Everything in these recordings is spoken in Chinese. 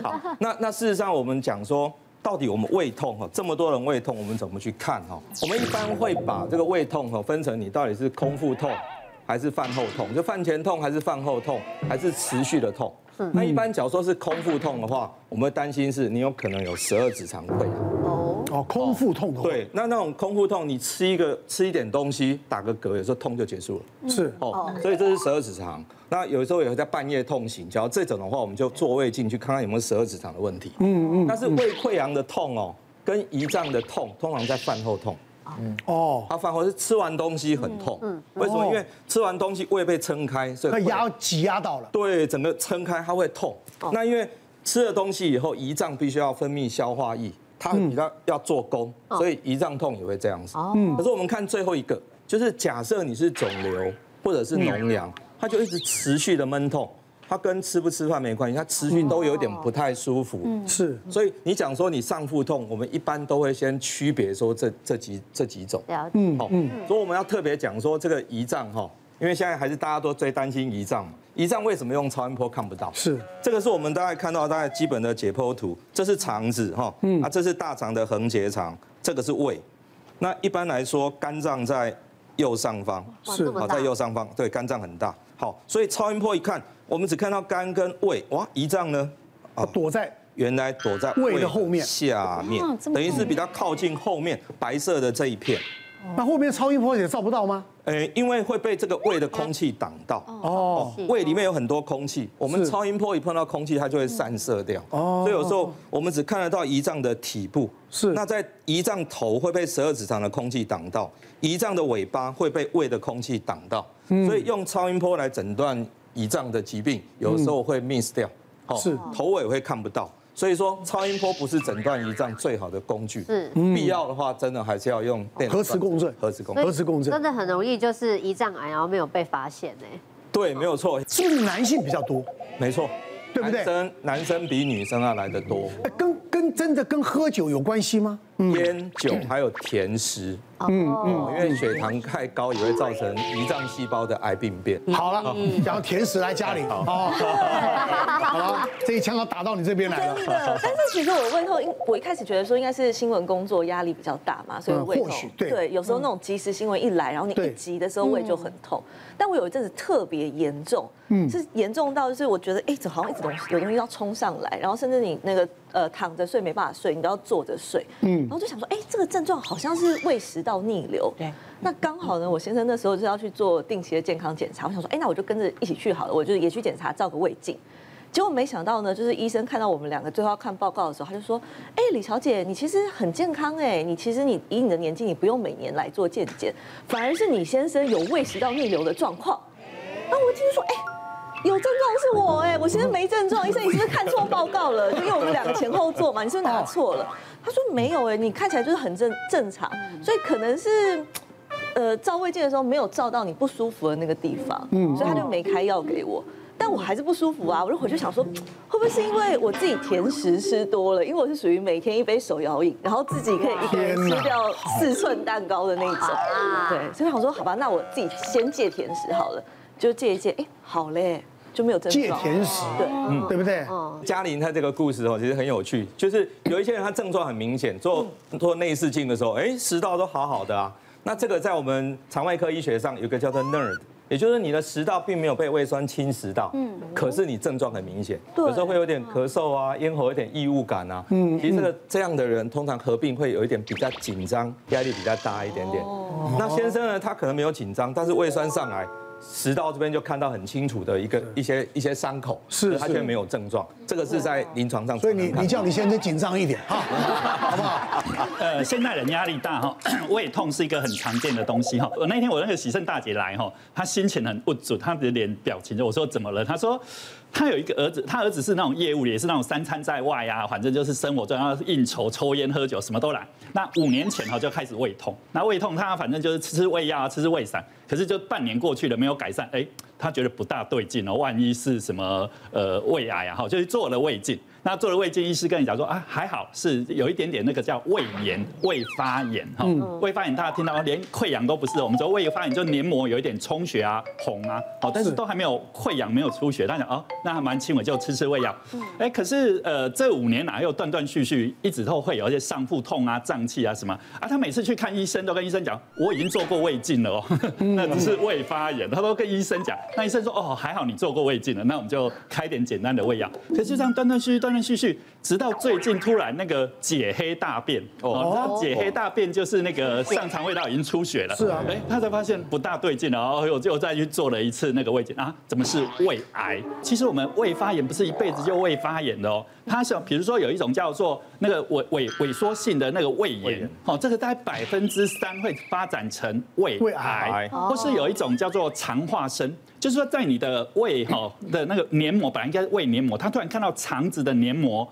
好，那那事实上我们讲说，到底我们胃痛哈，这么多人胃痛，我们怎么去看哈？我们一般会把这个胃痛哈分成你到底是空腹痛，还是饭后痛，就饭前痛还是饭后痛，还是持续的痛。那一般假如说是空腹痛的话，我们会担心是你有可能有十二指肠溃疡。哦，空腹痛的，对，那那种空腹痛，你吃一个吃一点东西，打个嗝，有时候痛就结束了。是哦，所以这是十二指肠。那有时候也会在半夜痛醒，只要这种的话，我们就做胃镜去看看有没有十二指肠的问题。嗯嗯。但是胃溃疡的痛哦，跟胰脏的痛，通常在饭后痛。嗯哦，它饭后是吃完东西很痛。嗯。为什么？因为吃完东西胃被撑开，所以它压挤压到了。对，整个撑开它会痛。那因为吃了东西以后，胰脏必须要分泌消化液。它比较要做工，所以胰脏痛也会这样子。嗯，可是我们看最后一个，就是假设你是肿瘤或者是脓疡，它就一直持续的闷痛，它跟吃不吃饭没关系，它持续都有点不太舒服。是，所以你讲说你上腹痛，我们一般都会先区别说这这几这几种。嗯，好，所以我们要特别讲说这个胰脏哈，因为现在还是大家都最担心胰脏。胰脏为什么用超音波看不到？是这个是我们大概看到大概基本的解剖图，这是肠子哈，嗯，啊，这是大肠的横结肠，这个是胃。那一般来说，肝脏在右上方，是好在右上方，对，肝脏很大。好，所以超音波一看，我们只看到肝跟胃，哇，胰脏呢？啊，躲在原来躲在胃的后面下面，等于是比较靠近后面白色的这一片。那后面超音波也照不到吗？诶，因为会被这个胃的空气挡到。哦，胃里面有很多空气，我们超音波一碰到空气，它就会散射掉。哦，所以有时候我们只看得到胰脏的体部。是。那在胰脏头会被十二指肠的空气挡到，胰脏的尾巴会被胃的空气挡到。所以用超音波来诊断胰脏的疾病，有时候会 miss 掉。是。头尾会看不到。所以说，超音波不是诊断胰脏最好的工具。是，必要的话，真的还是要用核磁共振。核磁共振，核磁共振，真的很容易就是胰脏癌，然后没有被发现呢。对，没有错。是不是男性比较多？没错，对不对？男生男生比女生要来的多。跟跟真的跟喝酒有关系吗？烟酒还有甜食。嗯嗯，因为血糖太高也会造成胰脏细胞的癌病变。好了，讲甜食来家里哦。好了，这一枪要打到你这边来了。真的，但是其实我胃痛，我一开始觉得说应该是新闻工作压力比较大嘛，所以胃痛。对，有时候那种即时新闻一来，然后你一急的时候胃就很痛。但我有一阵子特别严重，嗯，是严重到就是我觉得哎，怎么好像一直东西有东西要冲上来，然后甚至你那个呃躺着睡没办法睡，你都要坐着睡。后就想说，哎，这个症状好像是胃食道。逆流，对，那刚好呢，我先生那时候就要去做定期的健康检查，我想说，哎，那我就跟着一起去好了，我就也去检查，照个胃镜。结果没想到呢，就是医生看到我们两个最后要看报告的时候，他就说，哎，李小姐，你其实很健康哎，你其实你以你的年纪，你不用每年来做健检，反而是你先生有胃食道逆流的状况。那我听说，哎，有症状是我哎，我先生没症状，医生你是不是看错报告了？就因为我们两个前后座嘛，你是不是拿错了？他说没有哎，你看起来就是很正正常，所以可能是，呃，照胃镜的时候没有照到你不舒服的那个地方，嗯，所以他就没开药给我，但我还是不舒服啊，我就回去想说，会不会是因为我自己甜食吃多了？因为我是属于每天一杯手摇饮，然后自己可以一个人吃掉四寸蛋糕的那种，对，所以我想说，好吧，那我自己先戒甜食好了，就戒一戒，哎，好嘞。就没有症状。戒甜食，对，嗯，对不对？嘉玲她这个故事哦，其实很有趣，就是有一些人他症状很明显，做做内视镜的时候，哎，食道都好好的啊。那这个在我们肠外科医学上有个叫做 NERD，也就是你的食道并没有被胃酸侵蚀到，嗯，可是你症状很明显，有时候会有点咳嗽啊，咽喉有点异物感啊，嗯，其实这个这样的人通常合并会有一点比较紧张，压力比较大一点点。那先生呢，他可能没有紧张，但是胃酸上来。食道这边就看到很清楚的一个一些一些伤口，是他却没有症状，这个是在临床上。所以你你叫你先生紧张一点哈，好不好？呃，现代人压力大哈，胃痛是一个很常见的东西哈。我那天我那个喜胜大姐来哈，她心情很不足，她的脸表情就我说怎么了？她说。他有一个儿子，他儿子是那种业务，也是那种三餐在外啊，反正就是生活中要应酬、抽烟、喝酒，什么都来。那五年前哈就开始胃痛，那胃痛他反正就是吃吃胃药，吃吃胃散，可是就半年过去了没有改善，哎，他觉得不大对劲哦，万一是什么呃胃癌啊，哈，就去做了胃镜。那做了胃镜，医师跟你讲说啊，还好是有一点点那个叫胃炎、胃发炎哈。胃发炎大家听到连溃疡都不是，我们说胃发炎就黏膜有一点充血啊、红啊，好，但是都还没有溃疡、没有出血。他讲哦，那还蛮轻微，就吃吃胃药。哎，可是呃，这五年来又断断续续，一直都会有一些上腹痛啊、胀气啊什么啊。他每次去看医生都跟医生讲，我已经做过胃镜了哦，那只是胃发炎。他都跟医生讲，那医生说哦，还好你做过胃镜了，那我们就开点简单的胃药。可是这样断断续续、断断续续，直到最近突然那个解黑大便。哦，解黑大便就是那个上肠胃道已经出血了。是啊，哎，他才发现不大对劲了，然后又又再去做了一次那个胃镜啊，怎么是胃癌？其实我们胃发炎不是一辈子就胃发炎的哦，它是比如说有一种叫做那个萎萎萎缩性的那个胃炎，哦，这个大概百分之三会发展成胃癌，或是有一种叫做肠化生。就是说，在你的胃哈的那个黏膜，本来应该是胃黏膜，它突然看到肠子的黏膜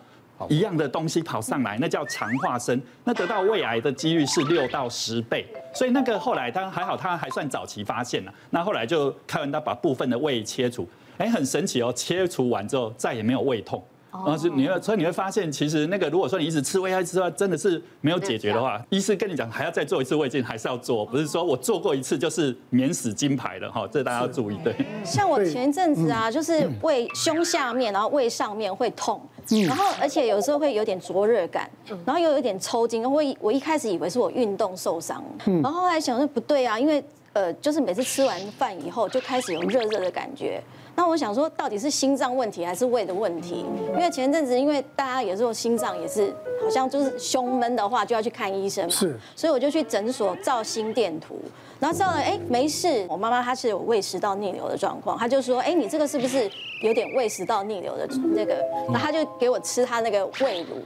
一样的东西跑上来，那叫肠化生，那得到胃癌的几率是六到十倍。所以那个后来他还好，他还算早期发现了，那后来就开完刀把部分的胃切除，哎，很神奇哦，切除完之后再也没有胃痛。然后是你会，所以你会发现，其实那个如果说你一直吃胃药吃的真的是没有解决的话，医师跟你讲还要再做一次胃镜，还是要做，不是说我做过一次就是免死金牌了哈，这大家要注意。对，像我前一阵子啊，就是胃胸下面，然后胃上面会痛，然后而且有时候会有点灼热感，然后又有点抽筋。我我一开始以为是我运动受伤，然后后来想说不对啊，因为呃，就是每次吃完饭以后就开始有热热的感觉。那我想说，到底是心脏问题还是胃的问题？因为前阵子，因为大家有时候心脏也是好像就是胸闷的话，就要去看医生嘛。是。所以我就去诊所照心电图，然后照了，哎，没事。我妈妈她是有胃食道逆流的状况，她就说，哎，你这个是不是有点胃食道逆流的那个？然后她就给我吃她那个胃乳。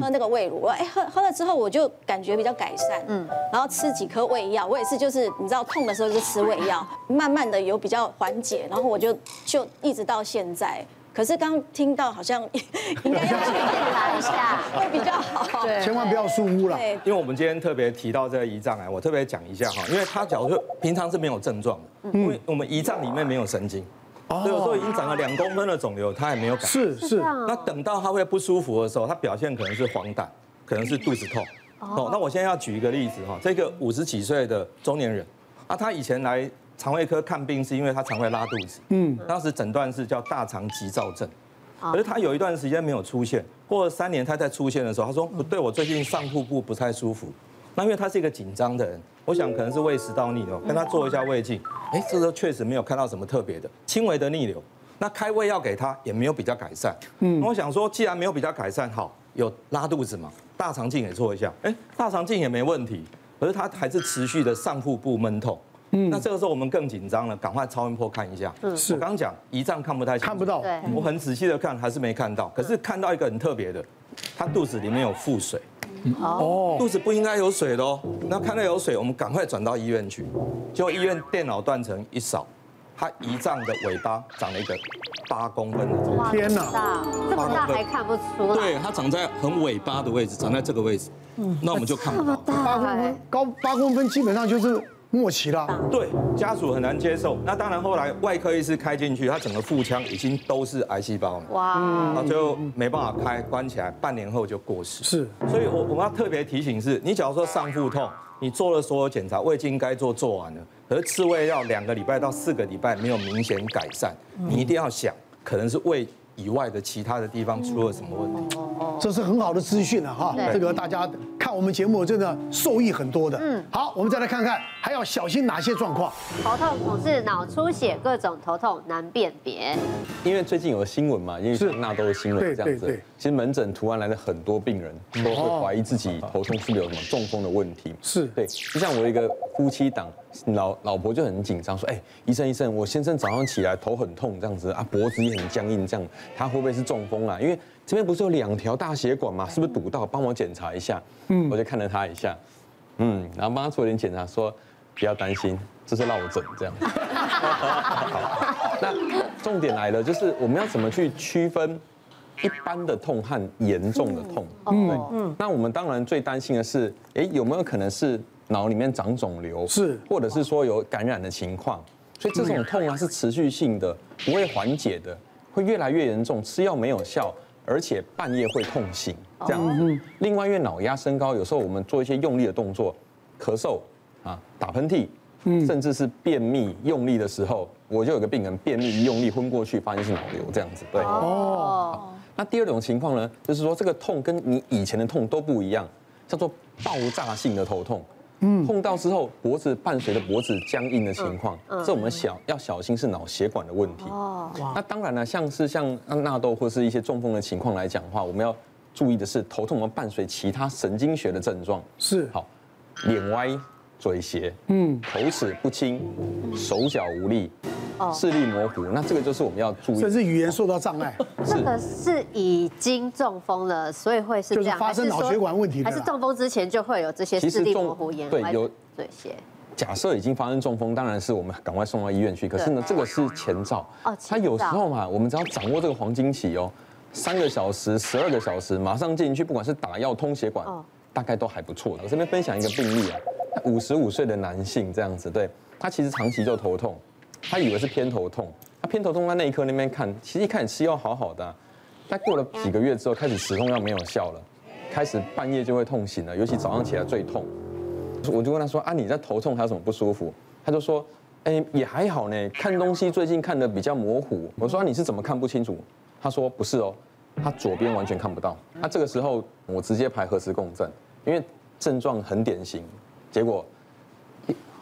喝那个胃乳，我哎喝喝了之后我就感觉比较改善，嗯，然后吃几颗胃药，我也是就是你知道痛的时候就吃胃药，慢慢的有比较缓解，然后我就就一直到现在。可是刚听到好像应 该要去检查一下会比较好，对，千万不要疏忽了。因为我们今天特别提到这个胰脏癌，我特别讲一下哈，因为它假如说平常是没有症状的，因为我们胰脏里面没有神经。所以有时候已经长了两公分的肿瘤，他也没有改善。是是。那等到他会不舒服的时候，他表现可能是黄疸，可能是肚子痛。哦。那我现在要举一个例子哈，这个五十几岁的中年人，啊，他以前来肠胃科看病是因为他肠胃拉肚子。嗯。当时诊断是叫大肠急躁症。可是他有一段时间没有出现，过了三年他再出现的时候，他说不对，我最近上腹部不太舒服。那因为他是一个紧张的人。我想可能是胃食道逆流，跟他做一下胃镜，哎，这时候确实没有看到什么特别的，轻微的逆流。那开胃药给他也没有比较改善。嗯，我想说，既然没有比较改善，好，有拉肚子嘛，大肠镜也做一下，哎，大肠镜也没问题，可是他还是持续的上腹部闷痛。嗯，那这个时候我们更紧张了，赶快超音波看一下。嗯，是我刚刚讲胰脏看不太清楚，看不到。对，我很仔细的看，还是没看到。可是看到一个很特别的，他肚子里面有腹水。哦，肚子不应该有水的哦。那看到有水，我们赶快转到医院去。结果医院电脑断层一扫，他胰脏的尾巴长了一个八公分的。天哪，这么大还看不出来？对，它长在很尾巴的位置，长在这个位置。嗯，那我们就看不到。八公分，高八公分，基本上就是。末期了，对，家属很难接受。那当然，后来外科医师开进去，他整个腹腔已经都是癌细胞了。哇，那就没办法开，关起来，半年后就过世。是，所以我我们要特别提醒是，你假如说上腹痛，你做了所有检查，胃镜该做做完了，可是吃胃药两个礼拜到四个礼拜没有明显改善，你一定要想，可能是胃以外的其他的地方出了什么问题。这是很好的资讯了哈，这个大家看我们节目真的受益很多的。嗯，好，我们再来看看还要小心哪些状况。头痛、不是脑出血，各种头痛难辨别。因为最近有个新闻嘛，因为那都是新闻这样子。其实门诊突然来了很多病人，都会怀疑自己头痛是不是有什么中风的问题。是对，就像我一个夫妻档，老老婆就很紧张，说：“哎，医生医生，我先生早上起来头很痛这样子啊，脖子也很僵硬这样，他会不会是中风啊？因为这边不是有两条大血管嘛？是不是堵到？帮我检查一下。嗯，我就看了他一下，嗯，然后帮他做点检查，说不要担心，这是落枕这样。好，那重点来了，就是我们要怎么去区分一般的痛和严重的痛？嗯嗯。那我们当然最担心的是，哎，有没有可能是脑里面长肿瘤？是，或者是说有感染的情况？所以这种痛啊是持续性的，不会缓解的，会越来越严重，吃药没有效。而且半夜会痛醒这样。另外，因为脑压升高，有时候我们做一些用力的动作，咳嗽啊、打喷嚏，甚至是便秘用力的时候，我就有个病人便秘一用力昏过去，发现是脑瘤这样子。对。哦。那第二种情况呢，就是说这个痛跟你以前的痛都不一样，叫做爆炸性的头痛。嗯，碰到之后脖子伴随着脖子僵硬的情况，这我们小要小心是脑血管的问题。哦，那当然了，像是像纳豆或是一些中风的情况来讲的话，我们要注意的是头痛，我们伴随其他神经学的症状。是，好，脸歪、嘴斜，嗯，口齿不清，手脚无力。视力模糊，那这个就是我们要注意，甚至语言受到障碍。这个是已经中风了，所以会是这样，就是发生脑血管问题，还是中风之前就会有这些视力模糊、眼歪、嘴斜？假设已经发生中风，当然是我们赶快送到医院去。可是呢，这个是前兆。哦，他有时候嘛，我们只要掌握这个黄金期哦，三个小时、十二个小时，马上进去，不管是打药、通血管，大概都还不错的。我这边分享一个病例啊，五十五岁的男性这样子，对，他其实长期就头痛。他以为是偏头痛，他偏头痛在内科那边看，其实一开始吃药好好的，啊，但过了几个月之后，开始止痛药没有效了，开始半夜就会痛醒了，尤其早上起来最痛。我就问他说啊，你在头痛还有什么不舒服？他就说，哎，也还好呢，看东西最近看得比较模糊。我说啊，你是怎么看不清楚？他说不是哦，他左边完全看不到。那这个时候我直接排核磁共振，因为症状很典型，结果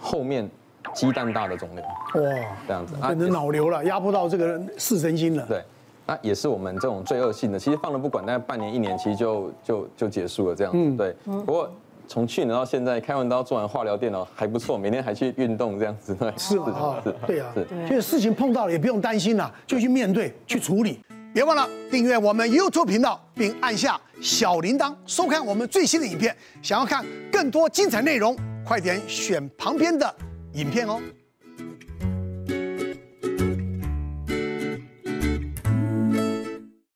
后面。鸡蛋大的肿瘤，哇，这样子，变成脑瘤了，压迫到这个视神经了。对，那也是我们这种最恶性的，其实放了不管，大概半年一年，其实就就就结束了这样子。对，不过从去年到现在，开完刀做完化疗，电脑还不错，每天还去运动这样子。对，是啊，对啊，是。就是事情碰到了也不用担心了，就去面对，去处理。别忘了订阅我们 YouTube 频道，并按下小铃铛，收看我们最新的影片。想要看更多精彩内容，快点选旁边的影片哦。